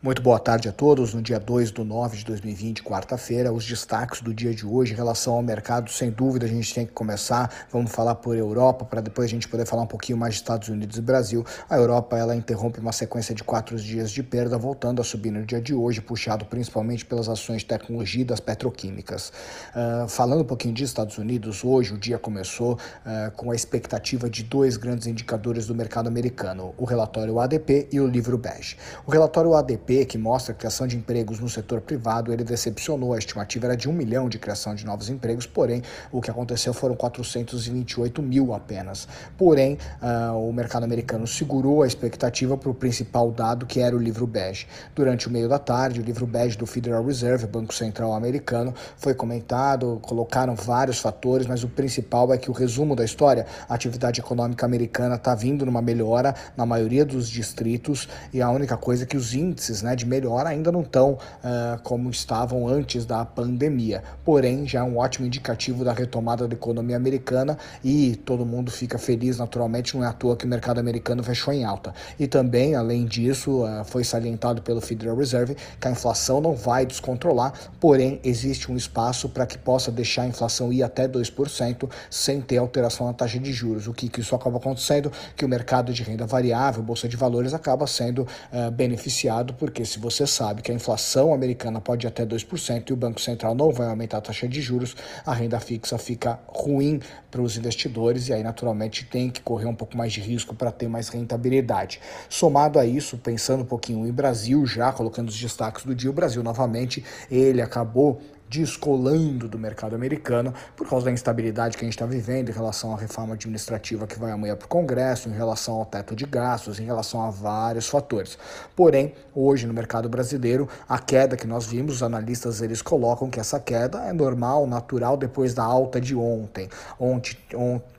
Muito boa tarde a todos. No dia 2 de 9 de 2020, quarta-feira, os destaques do dia de hoje em relação ao mercado, sem dúvida, a gente tem que começar. Vamos falar por Europa, para depois a gente poder falar um pouquinho mais de Estados Unidos e Brasil. A Europa ela interrompe uma sequência de quatro dias de perda, voltando a subir no dia de hoje, puxado principalmente pelas ações de tecnologia e das petroquímicas. Uh, falando um pouquinho de Estados Unidos, hoje o dia começou uh, com a expectativa de dois grandes indicadores do mercado americano: o relatório ADP e o livro bege. O relatório ADP que mostra a criação de empregos no setor privado, ele decepcionou. A estimativa era de um milhão de criação de novos empregos, porém, o que aconteceu foram 428 mil apenas. Porém, uh, o mercado americano segurou a expectativa para o principal dado, que era o livro bege. Durante o meio da tarde, o livro bege do Federal Reserve, Banco Central Americano, foi comentado, colocaram vários fatores, mas o principal é que o resumo da história, a atividade econômica americana está vindo numa melhora na maioria dos distritos e a única coisa é que os índices índices né, de melhora ainda não estão uh, como estavam antes da pandemia. Porém, já é um ótimo indicativo da retomada da economia americana e todo mundo fica feliz naturalmente, não é à toa que o mercado americano fechou em alta. E também, além disso, uh, foi salientado pelo Federal Reserve que a inflação não vai descontrolar, porém existe um espaço para que possa deixar a inflação ir até 2% sem ter alteração na taxa de juros. O que, que isso acaba acontecendo? Que o mercado de renda variável, bolsa de valores, acaba sendo uh, beneficiado por porque se você sabe que a inflação americana pode ir até 2% e o Banco Central não vai aumentar a taxa de juros, a renda fixa fica ruim para os investidores e aí naturalmente tem que correr um pouco mais de risco para ter mais rentabilidade. Somado a isso, pensando um pouquinho em Brasil, já colocando os destaques do dia, o Brasil novamente, ele acabou descolando do mercado americano por causa da instabilidade que a gente está vivendo em relação à reforma administrativa que vai amanhã para o Congresso, em relação ao teto de gastos, em relação a vários fatores. Porém, hoje no mercado brasileiro, a queda que nós vimos, os analistas eles colocam que essa queda é normal, natural depois da alta de ontem. Ontem,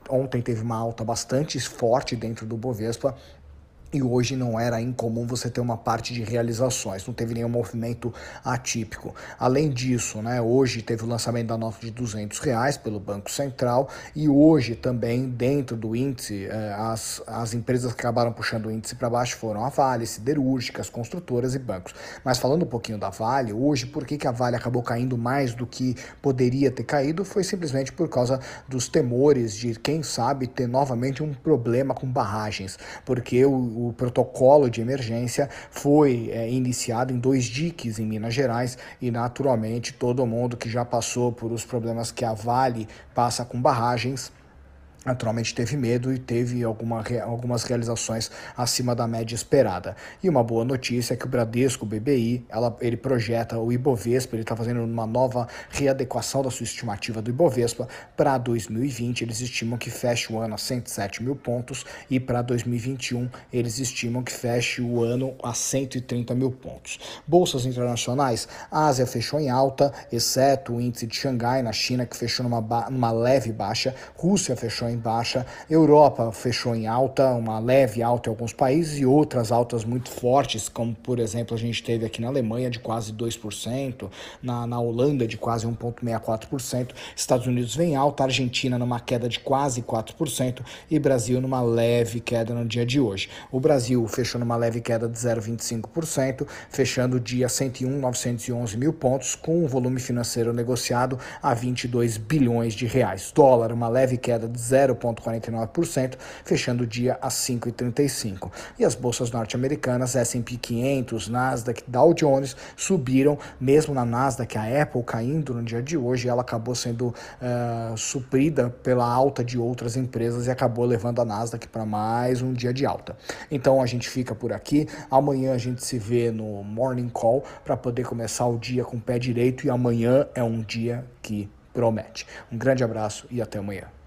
ontem teve uma alta bastante forte dentro do Bovespa e hoje não era incomum você ter uma parte de realizações, não teve nenhum movimento atípico. Além disso, né, hoje teve o lançamento da nota de 200 reais pelo Banco Central e hoje também dentro do índice, eh, as, as empresas que acabaram puxando o índice para baixo foram a Vale, siderúrgicas, construtoras e bancos. Mas falando um pouquinho da Vale, hoje por que, que a Vale acabou caindo mais do que poderia ter caído foi simplesmente por causa dos temores de, quem sabe, ter novamente um problema com barragens, porque o o protocolo de emergência foi é, iniciado em dois diques em Minas Gerais e, naturalmente, todo mundo que já passou por os problemas que a Vale passa com barragens naturalmente teve medo e teve alguma, algumas realizações acima da média esperada. E uma boa notícia é que o Bradesco, o BBI, ela, ele projeta o Ibovespa, ele está fazendo uma nova readequação da sua estimativa do Ibovespa para 2020. Eles estimam que feche o ano a 107 mil pontos e para 2021 eles estimam que feche o ano a 130 mil pontos. Bolsas internacionais, a Ásia fechou em alta, exceto o índice de Xangai na China que fechou numa, numa leve baixa, Rússia fechou em baixa. Europa fechou em alta, uma leve alta em alguns países e outras altas muito fortes, como por exemplo a gente teve aqui na Alemanha de quase 2%, na, na Holanda de quase 1,64%, Estados Unidos vem alta, Argentina numa queda de quase 4% e Brasil numa leve queda no dia de hoje. O Brasil fechou numa leve queda de 0,25%, fechando o dia 101,911 mil pontos, com um volume financeiro negociado a 22 bilhões de reais. Dólar, uma leve queda de 0 0,49%, fechando o dia a 5,35. E as bolsas norte-americanas, S&P 500, Nasdaq, Dow Jones subiram, mesmo na Nasdaq, a Apple caindo no dia de hoje, ela acabou sendo uh, suprida pela alta de outras empresas e acabou levando a Nasdaq para mais um dia de alta. Então a gente fica por aqui. Amanhã a gente se vê no Morning Call para poder começar o dia com o pé direito e amanhã é um dia que promete. Um grande abraço e até amanhã.